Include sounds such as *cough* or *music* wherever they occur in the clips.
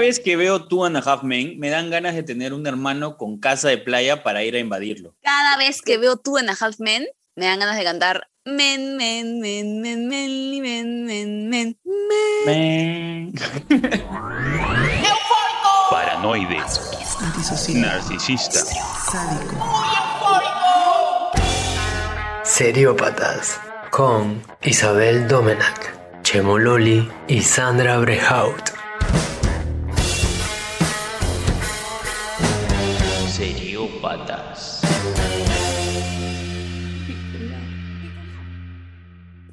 vez que veo Two and a Half Men, me dan ganas de tener un hermano con casa de playa para ir a invadirlo. Cada vez que veo Two and a Half Men, me dan ganas de cantar Men, men, men, men, men, men, men, men, men. Men. Paranoide. Antisocial. Narcisista. Sádico. Seriópatas con Isabel Domenac, Chemo Loli y Sandra Brehaut.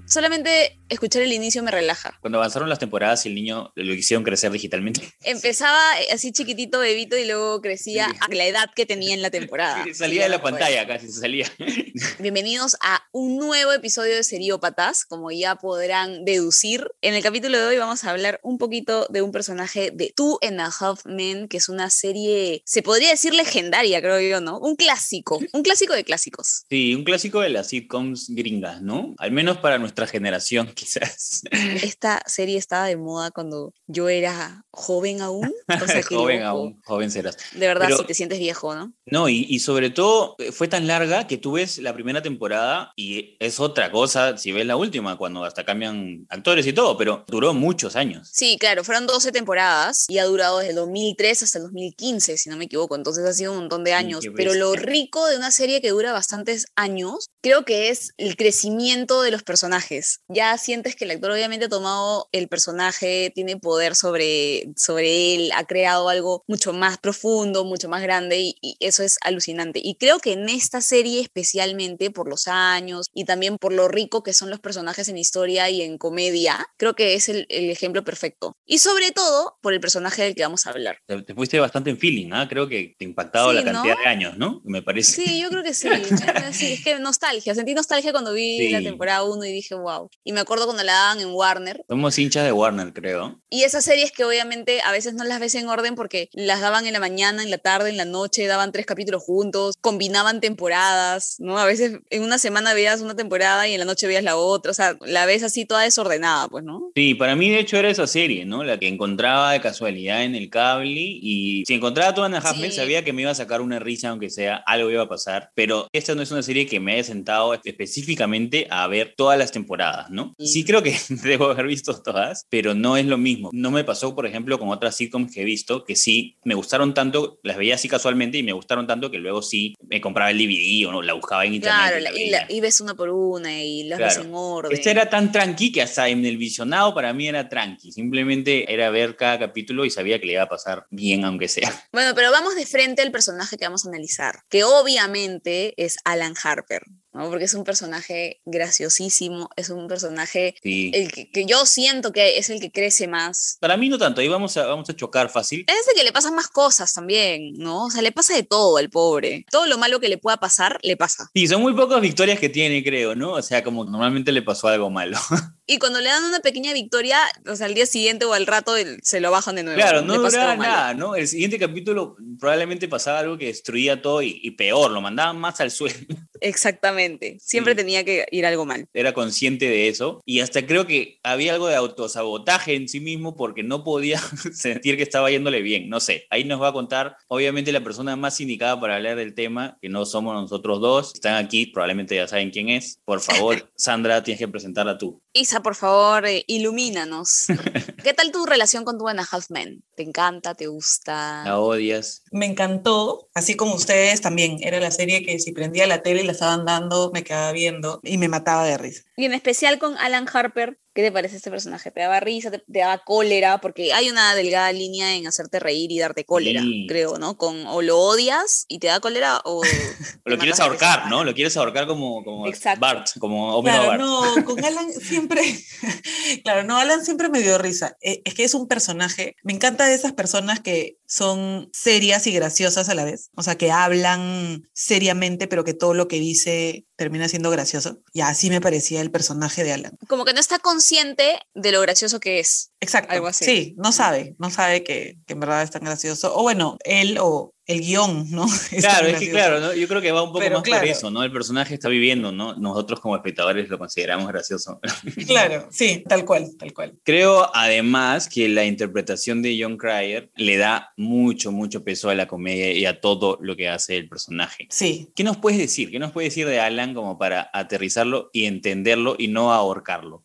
Solamente escuchar el inicio me relaja. Cuando avanzaron las temporadas y el niño lo hicieron crecer digitalmente. *laughs* Empezaba así chiquitito, bebito, y luego crecía a la edad que tenía en la temporada. *laughs* salía de la Pues. pantalla casi, se salía. *laughs* Bienvenidos a un nuevo episodio de Seriópatas, como ya podrán deducir. En el capítulo de hoy vamos a hablar un poquito de un personaje de Two and a Half Men, que es una serie, se podría decir legendaria, creo yo, ¿no? Un clásico, *laughs* un clásico de clásicos. Sí, un clásico de las sitcoms gringas, ¿no? Al menos para nuestra generación, *laughs* quizás. Esta serie estaba de moda cuando yo era joven aún. O sea, *laughs* joven loco. aún, joven serás. De verdad, Pero- si te sientes viejo, ¿no? No, y, y sobre todo eh, fue tan larga que tú ves la primera temporada y es otra cosa si ves la última, cuando hasta cambian actores y todo, pero duró muchos años. Sí, claro, fueron 12 temporadas y ha durado desde el 2003 hasta el 2015, si no me equivoco, entonces ha sido un montón de años. Pero lo rico de una serie que dura bastantes años, creo que es el crecimiento de los personajes. Ya sientes que el actor obviamente ha tomado el personaje, tiene poder sobre, sobre él, ha creado algo mucho más profundo, mucho más grande y, y eso es alucinante. Y creo que en esta serie especialmente por los años y también por lo rico que son los personajes en historia y en comedia, creo que es el, el ejemplo perfecto. Y sobre todo por el personaje del que vamos a hablar. Te, te fuiste bastante en feeling, ¿ah? Creo que te ha impactado Sí, la cantidad ¿no? de años, ¿no? Me parece. Sí, yo creo que sí. Eh, *laughs* sí, es que nostalgia. Sentí nostalgia cuando vi la Sí. temporada 1 y dije, wow. Y me acuerdo cuando la daban en Warner. Somos hinchas de Warner, creo. Y esas series que obviamente a veces no las ves en orden porque las daban en la mañana, en la tarde, en la noche, daban tres capítulos juntos, combinaban temporadas, ¿no? A veces en una semana veías una temporada y en la noche veías la otra. O sea, la ves así toda desordenada, pues, ¿no? Sí, para mí de hecho era esa serie, ¿no? La que encontraba de casualidad en el cable y si encontraba toda una half Men, Sí. sabía que me iba a sacar una risa aunque sea algo iba a pasar, pero esta no es una serie que me haya sentado específicamente a ver todas las temporadas, ¿no? Sí. Creo que *laughs* debo haber visto todas, pero no es lo mismo. No me pasó, por ejemplo, con otras sitcoms que he visto que sí me gustaron tanto, las veía así casualmente y me gustaron tanto que luego sí me compraba el DVD o no, la buscaba en internet. Claro, y la y, ves una por una y las ves Claro. en orden. Este era tan tranqui que hasta en el visionado para mí era tranqui. Simplemente era ver cada capítulo y sabía que le iba a pasar bien, aunque sea. *laughs* Bueno, pero vamos de frente al personaje que vamos a analizar, que obviamente es Alan Harper, ¿no? Porque es un personaje graciosísimo, es un personaje Sí. el que, que yo siento que es el que crece más. Para mí no tanto, ahí vamos a, vamos a chocar fácil. Es de que le pasan más cosas también, ¿no? O sea, le pasa de todo al pobre. Todo lo malo que le pueda pasar, le pasa. Sí, son muy pocas victorias que tiene, creo, ¿no? O sea, como normalmente le pasó algo malo. *laughs* Y cuando le dan una pequeña victoria, o sea, al día siguiente o al rato el- se lo bajan de nuevo. Claro, no duraba nada, ¿no? El siguiente capítulo probablemente pasaba algo que destruía todo y, y peor, lo mandaban más al suelo. Exactamente. Siempre Sí. tenía que ir algo mal. Era consciente de eso y hasta creo que había algo de autosabotaje en sí mismo porque no podía *laughs* sentir que estaba yéndole bien, no sé. Ahí nos va a contar, obviamente, la persona más indicada para hablar del tema, que no somos nosotros dos. Están aquí, probablemente ya saben quién es. Por favor, *laughs* Sandra, tienes que presentarla tú. Isa, por favor, eh, ilumínanos. *laughs* ¿Qué tal tu relación con Two and a Half Men? ¿Te encanta? ¿Te gusta? La odias. Me encantó, así como ustedes también. Era la serie que si prendía la tele la estaban dando, me quedaba viendo y me mataba de risa. Y en especial con Alan Harper, ¿qué te parece este personaje? ¿Te daba risa? ¿Te, te daba cólera? Porque hay una delgada línea en hacerte reír y darte cólera, Sí. creo, ¿no? Con, o lo odias y te da cólera o... *laughs* O lo quieres ahorcar. ¿no? Lo quieres ahorcar como, como Exacto. Bart, como Homero Claro, Bart. no, con Alan siempre, *laughs* claro, no, Alan siempre me dio risa. Eh, Es que es un personaje, me encanta de esas personas que son serias y graciosas a la vez, o sea, que hablan seriamente, pero que todo lo que dice termina siendo gracioso. Y así me parecía el personaje de Alan. Como que no está consciente de lo gracioso que es. Exacto. Algo así. Sí, no sabe, no sabe que, que en verdad es tan gracioso. O bueno, él o el guion, ¿no? *laughs* Claro, es que claro, ¿no? yo creo que va un poco Pero más claro. por eso, ¿no? El personaje está viviendo, ¿no? Nosotros como espectadores lo consideramos gracioso. *laughs* Claro, sí, tal cual, tal cual. Creo además que la interpretación de John Cryer le da mucho, mucho peso a la comedia y a todo lo que hace el personaje. Sí. ¿Qué nos puedes decir? ¿Qué nos puedes decir de Alan como para aterrizarlo y entenderlo y no ahorcarlo?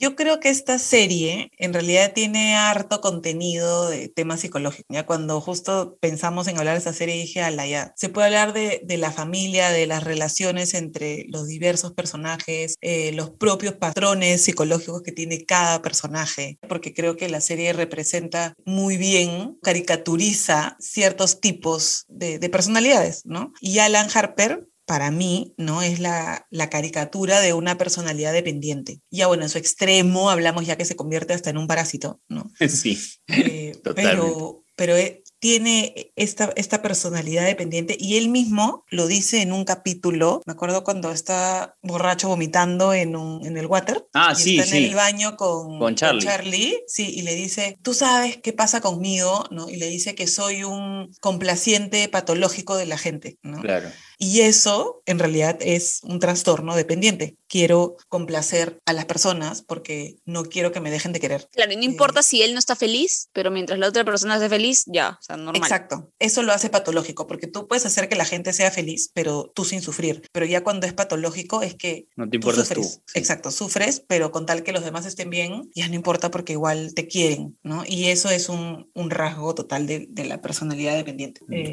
Yo creo que esta serie en realidad tiene harto contenido de temas psicológicos. Ya cuando justo pensamos en hablar de esta serie dije, ala, ya, se puede hablar de, la familia, de las relaciones entre los diversos personajes, eh, los propios patrones psicológicos que tiene cada personaje, porque creo que la serie representa muy bien, caricaturiza ciertos tipos de, de personalidades, ¿no? Y Alan Harper para mí, ¿no? Es la, la caricatura de una personalidad dependiente. Ya bueno, en su extremo hablamos ya que se convierte hasta en un parásito, ¿no? *laughs* Sí. Eh, *laughs* pero pero eh, tiene esta, esta personalidad dependiente y él mismo lo dice en un capítulo, me acuerdo cuando está borracho vomitando en, un, en el water. Ah, y sí, está sí. en el baño con, Con Charlie. sí, y le dice, tú sabes qué pasa conmigo, ¿no? Y le dice que soy un complaciente patológico de la gente, ¿no? Claro. Y eso en realidad es un trastorno dependiente. Quiero complacer a las personas porque no quiero que me dejen de querer. Claro, y no importa si él no está feliz, pero mientras la otra persona esté feliz, ya, o sea, normal. Exacto. Eso lo hace patológico porque tú puedes hacer que la gente sea feliz, pero tú sin sufrir. Pero ya cuando es patológico es que No te tú importas tú. sufres. sí. Exacto, sufres, pero con tal que los demás estén bien, ya no importa porque igual te quieren, ¿no? Y eso es un, un rasgo total de, de la personalidad dependiente. Eh,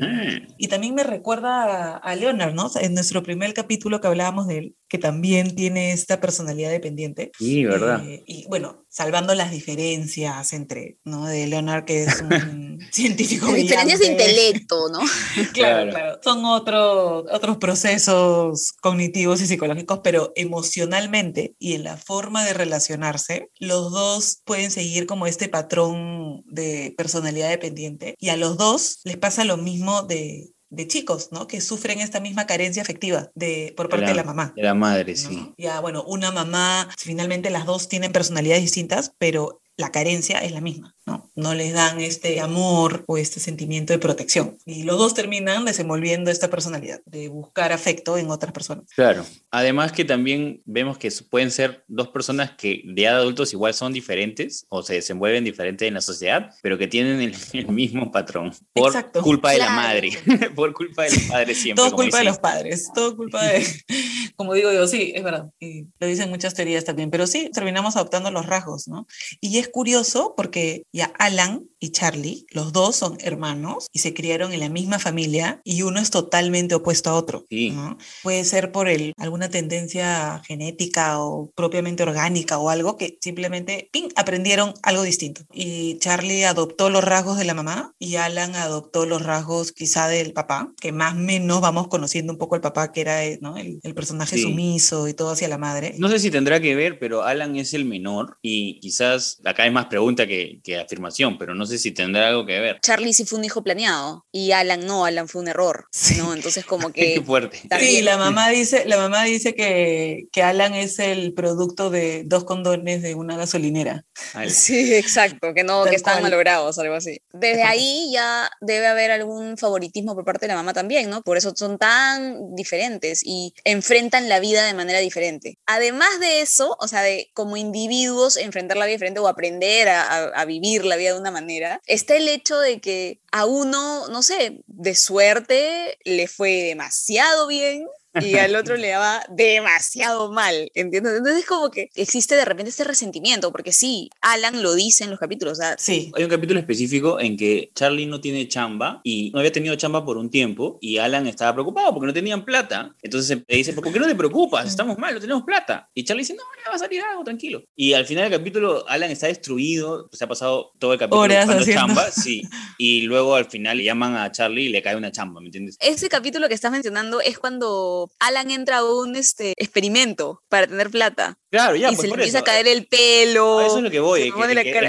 y también me recuerda a, a Leonard, ¿no? En nuestro primer capítulo que hablábamos de él, que también tiene esta personalidad dependiente. Sí, ¿verdad? Eh, y bueno, salvando las diferencias entre, ¿no? De Leonard, que es un *laughs* científico Diferencias de intelecto, ¿no? *laughs* Claro, Claro. claro. Son otro- otros procesos cognitivos y psicológicos, pero emocionalmente y en la forma de relacionarse, los dos pueden seguir como este patrón de personalidad dependiente y a los dos les pasa lo mismo de, de chicos, ¿no? Que sufren esta misma carencia afectiva de, por parte de la mamá. De la madre, ¿no? sí. Ya, bueno, una mamá, finalmente las dos tienen personalidades distintas, pero la carencia es la misma, ¿no? No les dan este amor o este sentimiento de protección. Y los dos terminan desenvolviendo esta personalidad, de buscar afecto en otras personas. Claro. Además que también vemos que pueden ser dos personas que de edad adultos igual son diferentes o se desenvuelven diferente en la sociedad, pero que tienen el, *laughs* el mismo patrón por Exacto. culpa de la madre, *laughs* por culpa de los padres siempre. Todo culpa de los padres, todo culpa de, *laughs* como digo yo, sí, es verdad. Y lo dicen muchas teorías también, pero sí, terminamos adoptando los rasgos, ¿no? Y es curioso porque ya Alan y Charlie, los dos son hermanos y se criaron en la misma familia y uno es totalmente opuesto a otro. Sí. ¿no? Puede ser por el, alguna tendencia genética o propiamente orgánica o algo que simplemente ¡ping! aprendieron algo distinto. Y Charlie adoptó los rasgos de la mamá y Alan adoptó los rasgos quizá del papá, que más o menos vamos conociendo un poco el papá que era ¿no? el, el personaje Sí. sumiso y todo hacia la madre. No sé si tendrá que ver, pero Alan es el menor y quizás acá hay más pregunta que, que afirmación, pero no sé si tendrá algo que ver. Charlie sí fue un hijo planeado y Alan no, Alan fue un error, *laughs* ¿no? Entonces como *laughs* Qué que fuerte. Sí, también- la *laughs* mamá dice, la mamá dice que, que Alan es el producto de dos condones de una gasolinera. Al- Sí, exacto, que no, Tal que están cual. malogrados, algo así. Desde ahí ya debe haber algún favoritismo por parte de la mamá también, ¿no? Por eso son tan diferentes y enfrentan la vida de manera diferente. Además de eso, o sea, de como individuos enfrentar la vida diferente o aprender a, a- a vivir la vida de una manera, está el hecho de que a uno, no sé, de suerte le fue demasiado bien y al otro le daba demasiado mal, ¿entiendes? Entonces como que existe de repente este resentimiento, porque sí, Alan lo dice en los capítulos, o sea, Sí, Hay un capítulo específico en que Charlie no tiene chamba y no había tenido chamba por un tiempo y Alan estaba preocupado porque no tenían plata. Entonces le dice, ¿por qué no te preocupas? Estamos mal, no tenemos plata. Y Charlie dice, no, ya va a salir algo, tranquilo. Y al final del capítulo Alan está destruido, se ha pasado todo el capítulo Horas buscando haciendo. chamba, *laughs* sí. Y luego al final le llaman a Charlie y le cae una chamba, ¿me entiendes? ese capítulo que estás mencionando es cuando Alan entra a un este, experimento para tener plata. Claro, ya, y pues se le empieza eso. a caer el pelo. Eso es lo que voy, en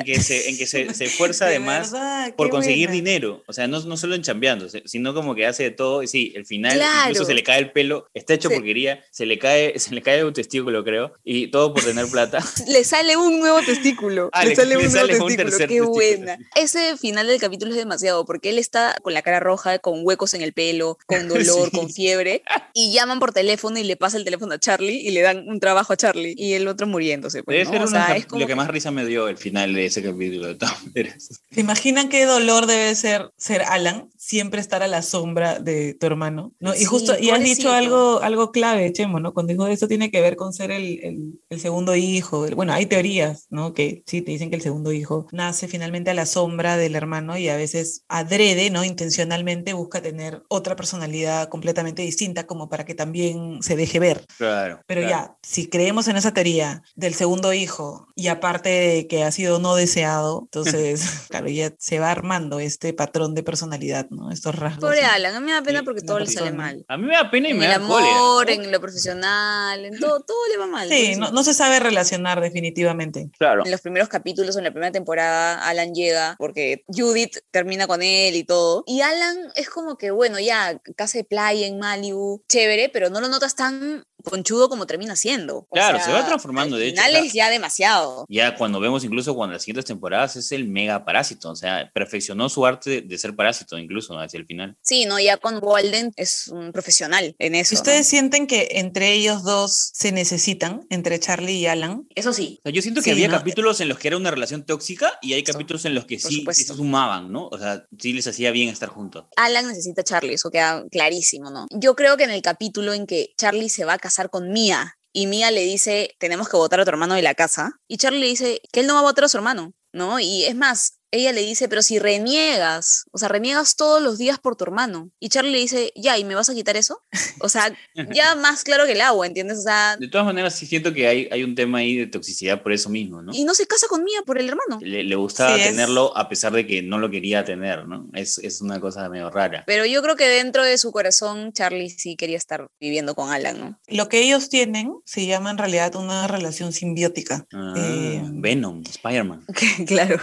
que, en se, en que se, se *laughs* esfuerza De además verdad, por conseguir buena. dinero. O sea, no, no solo en chambeando, sino como que hace de todo. Y sí, el final Claro. incluso se le cae el pelo, está hecho Sí. porquería, se le cae, se le cae un testículo, creo, y todo por tener plata. *laughs* Le sale un nuevo testículo. Ah, le le- sale *laughs* le un nuevo sale testículo. Qué testículo, buena. Ese final del capítulo es demasiado porque él está con la cara roja, con huecos en el pelo, con dolor, Sí. con fiebre. Y llaman por teléfono y le pasa el teléfono a Charlie y le dan un trabajo a Charlie. Y el otro muriéndose. pues, Debe ¿no? ser O una- sea, es como lo que más risa me dio el final de ese capítulo, de todas maneras. ¿Se imaginan qué dolor debe ser ser Alan? Siempre estar a la sombra de tu hermano, ¿no? y Sí, justo, y has dicho algo, algo clave, Chemo, ¿no? Cuando dijo eso tiene que ver con ser el, el- el segundo hijo. el- bueno, hay teorías, ¿no? Que sí, te dicen que el segundo hijo nace finalmente a la sombra del hermano y a veces adrede, ¿no? Intencionalmente busca tener otra personalidad completamente distinta como para que también se deje ver. Claro. Pero claro. ya, si creemos en esa teoría del segundo hijo y aparte de que ha sido no deseado, entonces, *laughs* *laughs* claro, ya se va armando este patrón de personalidad, ¿no? Estos rasgos. Pobre. Alan, a mí me da pena porque todo le sale mal. A mí me da pena y En me el da cólera. amor, en lo profesional, en todo, todo le va mal. Sí, no, no se sabe relacionar definitivamente. Claro. En los primeros capítulos, en la primera temporada, Alan llega porque Judith termina con él y todo. Y Alan es como que, bueno, ya, casa de playa en Malibu, chévere, pero no lo notas tan conchudo como termina siendo. O Claro, sea, se va transformando, al de hecho, final o sea- es ya demasiado. Ya cuando vemos incluso cuando las siguientes temporadas es el mega parásito, o sea, perfeccionó su arte de, ser parásito incluso ¿no? hacia el final. Sí, no, ya con Walden es un profesional en eso. ¿Y ¿no? ustedes sienten que entre ellos dos se necesitan, entre Charlie y Alan? Eso sí. O sea, yo siento que Sí, había ¿no? capítulos en los que era una relación tóxica y hay capítulos en los que por sí, se sumaban, ¿no? O sea, sí les hacía bien estar juntos. Alan necesita a Charlie, eso queda clarísimo, ¿no? Yo creo que en el capítulo en que Charlie se va a casar con Mia y Mia le dice, tenemos que votar a tu hermano de la casa, y Charlie le dice que él no va a votar a su hermano, ¿no? Y es más, ella le dice, pero si reniegas, o sea, reniegas todos los días por tu hermano, y Charlie le dice, ya, ¿y me vas a quitar eso? O sea, *laughs* ya más claro que el agua, ¿entiendes? O sea, De todas maneras, sí siento que hay, hay un tema ahí de toxicidad por eso mismo, ¿no? y no se casa con por el hermano. Le, le gustaba Sí, es- tenerlo a pesar de que no lo quería tener, ¿no? Es, es una cosa medio rara. Pero yo creo que dentro de su corazón, Charlie sí quería estar viviendo con Alan, ¿no? Lo que ellos tienen se llama en realidad una relación simbiótica. Ah, Eh, Venom, Spider-Man. *laughs* claro.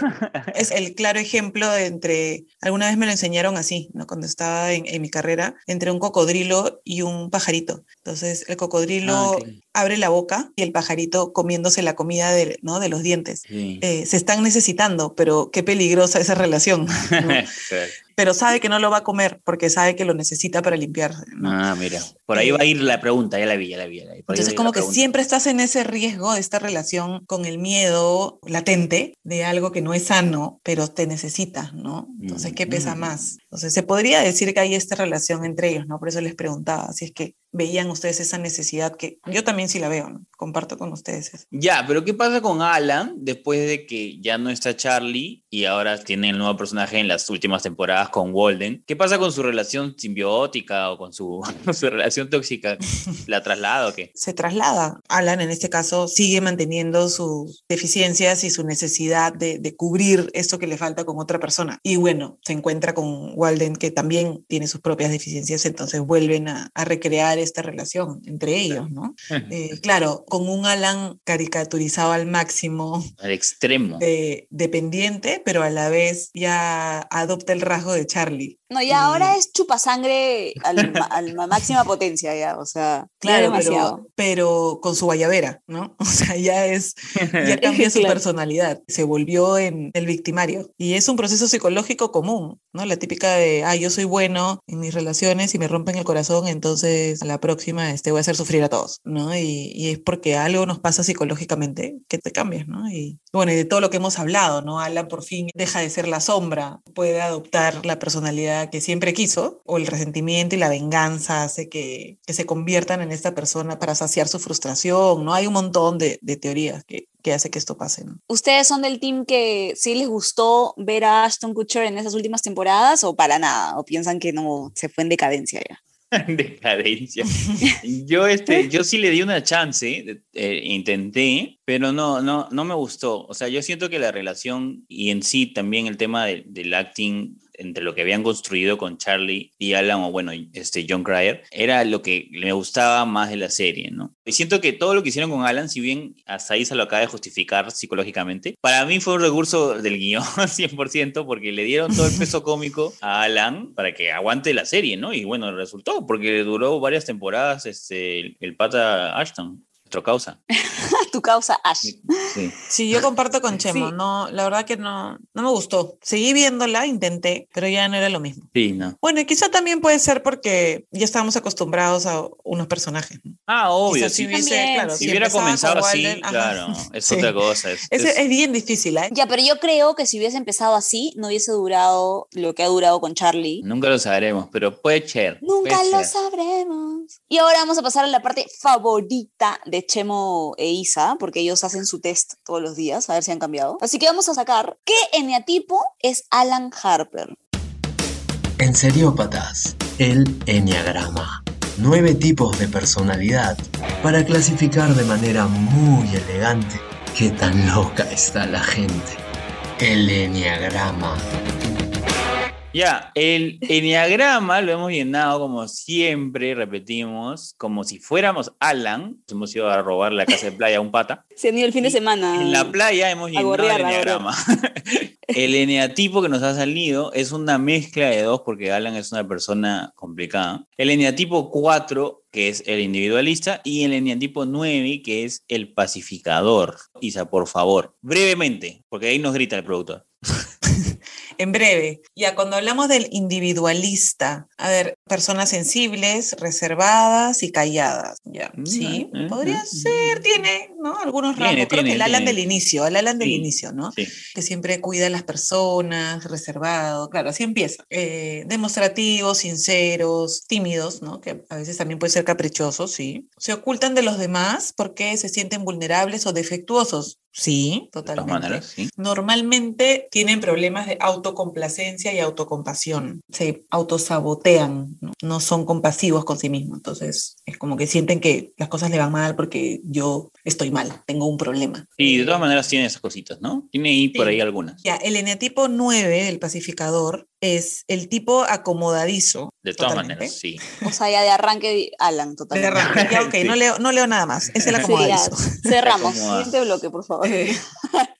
Es el claro ejemplo entre, alguna vez me lo enseñaron así, ¿no? Cuando estaba en, en mi carrera, entre un cocodrilo y un pajarito. Entonces, el cocodrilo Ah, claro. Abre la boca y el pajarito comiéndose la comida de, ¿no? de los dientes. Sí. Eh, se están necesitando, pero qué peligrosa esa relación. *laughs* pero sabe que no lo va a comer porque sabe que lo necesita para limpiarse. ¿no? Ah, mira. Por ahí Eh, va a ir la pregunta, ya la vi, ya la vi. ya la vi. Entonces, como que pregunta. siempre estás en ese riesgo de esta relación con el miedo latente de algo que no es sano, pero te necesita, ¿no? Entonces, ¿qué pesa más? Entonces, se podría decir que hay esta relación entre ellos, ¿no? Por eso les preguntaba si es que veían ustedes esa necesidad que yo también sí la veo, ¿no? Comparto con ustedes eso. Ya, pero ¿qué pasa con Alan después de que ya no está Charlie y ahora tiene el nuevo personaje en las últimas temporadas con Walden? ¿Qué pasa con su relación simbiótica o con su, *laughs* su relación tóxica? *laughs* ¿La traslada o qué? Se traslada. Alan, en este caso, sigue manteniendo sus deficiencias y su necesidad de, de cubrir esto que le falta con otra persona. Y bueno, se encuentra con Walden, que también tiene sus propias deficiencias, entonces vuelven a, a recrear esta relación entre ellos, ¿no? Eh, claro, con un Alan caricaturizado al máximo, Al extremo. de- dependiente, pero a la vez ya adopta el rasgo de Charlie. No, Y- ya ahora es chupasangre *laughs* al ma- máxima potencia, ya, o sea, Claro, demasiado. pero, pero con su guayabera, ¿no? *laughs* O sea, ya es, ya *laughs* cambia su Claro. personalidad, se volvió en el victimario. Y es un proceso psicológico común, ¿no? La típica de, ah, yo soy bueno en mis relaciones y me rompen el corazón, entonces a la próxima este, voy a hacer sufrir a todos, ¿no? Y, y es porque algo nos pasa psicológicamente que te cambias, ¿no? Y bueno, y de todo lo que hemos hablado, ¿no? Alan por fin deja de ser la sombra, puede adoptar la personalidad que siempre quiso, o el resentimiento y la venganza hace que, que se conviertan en esta persona para saciar su frustración, ¿no? Hay un montón de, de teorías que, que hace que esto pase, ¿no? ¿Ustedes son del team que sí les gustó ver a Ashton Kutcher en esas últimas temporadas o para nada? ¿O piensan que no se fue en decadencia ya? *laughs* Decadencia. Yo, este, yo sí le di una chance, eh, intenté, pero no, no, no me gustó. O sea, yo siento que la relación y en sí también el tema de- del acting entre lo que habían construido con Charlie y Alan, o bueno, este John Cryer, era lo que me gustaba más de la serie, ¿no? Y siento que todo lo que hicieron con Alan, si bien hasta ahí se lo acaba de justificar psicológicamente, para mí fue un recurso del guion *laughs* 100%, porque le dieron todo el peso cómico a Alan para que aguante la serie, ¿no? Y bueno, resultó, porque duró varias temporadas este, el, el pata Ashton. Nuestro causa. *laughs* tu causa, Ash. Sí. Sí, yo comparto con Chemo. Sí. No, la verdad que no, no me gustó. Seguí viéndola, intenté, pero ya no era lo mismo. Sí, no. Bueno, y quizá también puede ser porque ya estábamos acostumbrados a unos personajes. ¿no? Ah, obvio. Quizá Si, si hubiese, También. claro, si si hubiera comenzado con así, Walden, claro, *laughs* es Sí. otra cosa. Es, Es, es- es bien difícil, ¿eh? Ya, pero yo creo que si hubiese empezado así, no hubiese durado lo que ha durado con Charlie. Nunca lo sabremos, pero puede ser. Nunca puede lo ser. sabremos. Y ahora vamos a pasar a la parte favorita de Chemo e Isa, porque ellos hacen su test todos los días, a ver si han cambiado. Así que vamos a sacar qué eneatipo es Alan Harper. En Seriópatas, el Enneagrama. Nueve tipos de personalidad para clasificar de manera muy elegante qué tan loca está la gente. El Enneagrama. Ya, el enneagrama lo hemos llenado como siempre, repetimos, como si fuéramos Alan. Hemos ido a robar la casa de playa a un pata. Se han ido el fin de semana. En la playa hemos llenado el enneagrama. *laughs* el eneatipo que nos ha salido es una mezcla de dos, porque Alan es una persona complicada. El eneatipo 4, que es el individualista, y el eneatipo 9, que es el pacificador. Isa, por favor, brevemente, porque ahí nos grita el productor. *laughs* En breve, ya cuando hablamos del individualista, a ver, personas sensibles, reservadas y calladas, ya, Mm, sí, mm, podría mm, ser, tiene, ¿no? Algunos Tiene, rasgos, creo tiene, que el Alan tiene. del inicio, el Alan del Sí. inicio, ¿no? Sí. que siempre cuida a las personas, reservado, claro, así empieza. Eh, demostrativos, sinceros, tímidos, ¿no? Que a veces también pueden ser caprichosos, sí. Se ocultan de los demás porque se sienten vulnerables o defectuosos. Sí, De todas totalmente. maneras, sí. Normalmente tienen problemas de autocomplacencia y autocompasión. Se autosabotean, ¿no? no son compasivos con sí mismos. Entonces, es como que sienten que las cosas le van mal porque yo estoy mal, tengo un problema. Y de todas maneras tiene esas cositas, ¿no? Tiene ahí por ahí algunas. Ya, el eneatipo 9 del pacificador es el tipo acomodadizo. De todas totalmente. maneras, sí. O sea, ya de arranque, Alan, De totalmente. arranque. Ya, ok, Sí. no, leo, no leo nada más. Es el Sí, acomodadizo. Cerramos. Siguiente bloque, por favor. Eh,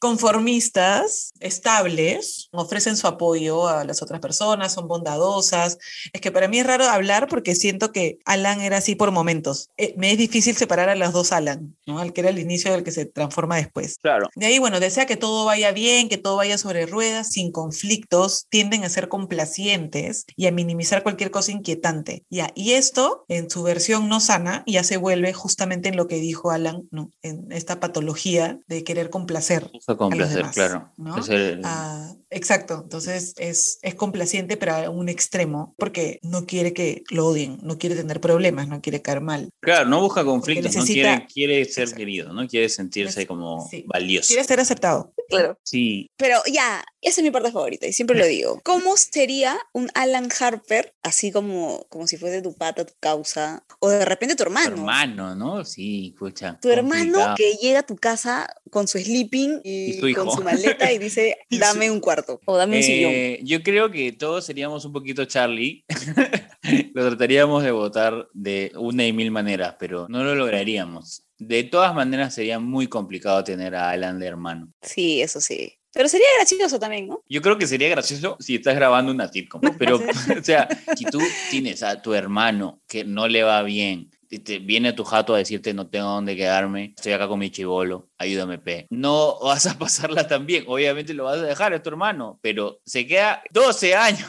conformistas, estables, ofrecen su apoyo a las otras personas, son bondadosas. Es que para mí es raro hablar porque siento que Alan era así por momentos. Eh, me es difícil separar a las dos Alan, ¿no? Al que era el inicio del que se transforma después. Claro. De ahí, bueno, desea que todo vaya bien, que todo vaya sobre ruedas, sin conflictos, tienden a ser complacientes y a minimizar cualquier cosa inquietante. Ya, y esto, en su versión no sana, ya se vuelve justamente en lo que dijo Alan, ¿no? En esta patología de querer complacer. Busca complacer, demás, claro. ¿no? Es el- Ah, exacto, entonces es, es complaciente, pero a un extremo, porque no quiere que lo odien, no quiere tener problemas, no quiere caer mal. Claro, no busca conflictos, no necesita- quiere, quiere ser. Querido, no quiere sentirse como sí. valioso. Quiere ser aceptado. Claro. Sí, Pero ya, esa es mi parte favorita y siempre lo digo. ¿Cómo sería un Alan Harper, así como, como si fuese tu pata, tu causa, o de repente tu tu hermano? hermano, ¿no? Sí, escucha. Tu hermano que llega a tu casa con su sleeping y, con su maleta y dice, *laughs* dame un cuarto o dame un sillón. Eh, yo creo que todos seríamos un poquito Charlie. *laughs* *laughs* lo trataríamos de votar de una y mil maneras, pero no lo lograríamos. De todas maneras sería muy complicado tener a Alan de hermano. Sí, eso sí. Pero sería gracioso también, ¿no? Yo creo que sería gracioso si estás grabando una sitcom, pero, *laughs* *laughs* o sea, si tú tienes a tu hermano que no le va bien, te viene a tu jato a decirte no tengo dónde quedarme, estoy acá con mi chivolo, ayúdame, pe. No vas a pasarla tan bien, obviamente lo vas a dejar, es tu hermano, pero se queda 12 años.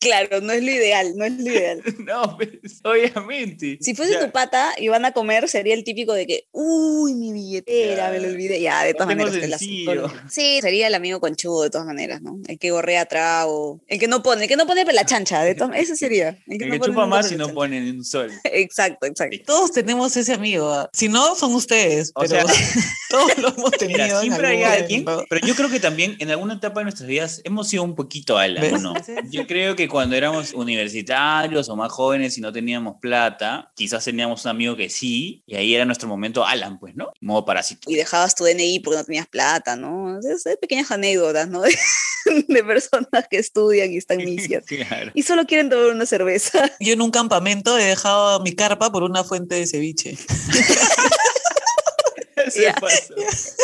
Claro, no es lo ideal, no es lo ideal. *laughs* no, pues, obviamente. Si fuese Ya, tu pata y van a comer, sería el típico de que, uy, mi billetera, Ya. me lo olvidé. Ya, de todas maneras. te la. Sí, sería el amigo conchudo, de todas maneras, ¿no? El que gorrea trago, el que no pone, el que no pone la chancha, de todas ese sería. El no que pone chupa más si no pone ni un sol. *laughs* Exacto, exacto. Todos tenemos ese amigo. ¿ah? Si no, son ustedes. O pero sea, *laughs* todos lo hemos tenido. Mira, en siempre hay alguien, pero yo creo que también en alguna etapa de nuestras vidas hemos sido un poquito. ¿o no? Yo creo que que cuando éramos universitarios o más jóvenes y no teníamos plata, quizás teníamos un amigo que sí, y ahí era nuestro momento Alan, pues, ¿no? Modo parásito. Y dejabas tu DNI porque no tenías plata, ¿no? Es, es pequeñas anécdotas, ¿no? *laughs* De, de personas que estudian y están *laughs* misias. claro. Y solo quieren tomar una cerveza. Yo en un campamento he dejado mi carpa por una fuente de ceviche. *laughs* Se Ya. pasó.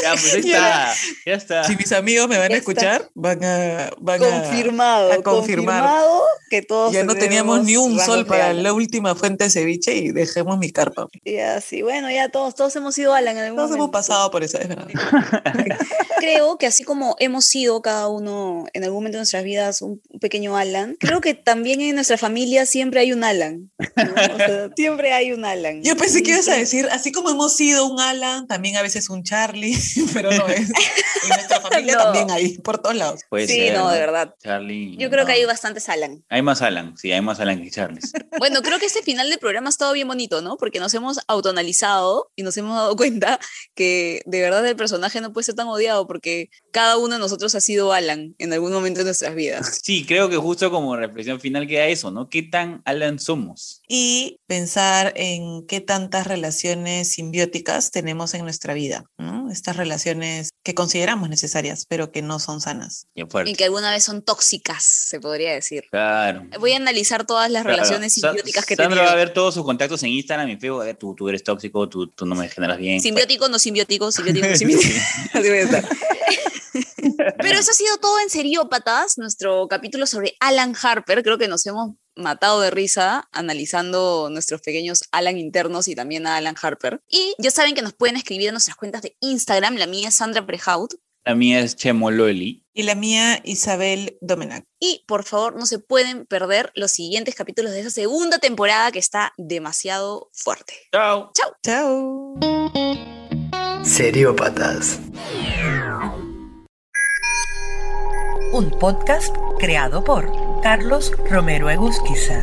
Ya, pues ahí Ya. está. Ya está. Si mis amigos me van a escuchar, van a, van a- confirmado, a confirmar. confirmado que todos Ya no teníamos ni un sol para la última fuente de ceviche y dejemos mi carpa. Ya, sí, bueno, ya todos, todos hemos sido Alan en algún Todos hemos momento. pasado por eso, es verdad. *laughs* Creo que así como hemos sido cada uno en algún momento de nuestras vidas un pequeño Alan, creo que también en nuestra familia siempre hay un Alan. ¿no? O sea, siempre hay un Alan. Yo pensé que ibas a decir, así como hemos sido un Alan, también veces un Charlie, *laughs* pero no es. En nuestra familia *laughs* No. también hay, por todos lados. Puede Sí, ser, no, de verdad. Charlie. Yo creo que no. hay bastantes Alan. Hay más Alan, sí, hay más Alan que Charles. *laughs* Bueno, creo que este final del programa ha estado bien bonito, ¿no? Porque nos hemos autoanalizado y nos hemos dado cuenta que de verdad el personaje no puede ser tan odiado porque cada uno de nosotros ha sido Alan en algún momento de nuestras vidas. Sí, creo que justo como reflexión final queda eso, ¿no? ¿Qué tan Alan somos? Y pensar en qué tantas relaciones simbióticas tenemos en nuestra vida, ¿no? Estas relaciones que consideramos necesarias, pero que no son sanas. Y que alguna vez son tóxicas, se podría decir. Claro. Voy a analizar todas las Claro. relaciones Sa- simbióticas que Sandra va a ver todos sus contactos en Instagram y Facebook. A ver, tú, tú eres tóxico, tú, tú no me generas bien. Simbiótico, no simbiótico, *laughs* simbiótico, no simbiótico. *laughs* Así voy a estar. *laughs* Pero eso ha sido todo en Seriópatas, nuestro capítulo sobre Alan Harper. Creo que nos hemos matado de risa analizando nuestros pequeños Alan internos y también a Alan Harper. Y ya saben que nos pueden escribir en nuestras cuentas de Instagram. La mía es Sandra Prehaut. La mía es Chemololi. Y la mía, Isabel Domenac. Y por favor, no se pueden perder los siguientes capítulos de esa segunda temporada que está demasiado fuerte. Chao. Chao. Seriópatas. Un podcast creado por Carlos Romero Egusquiza.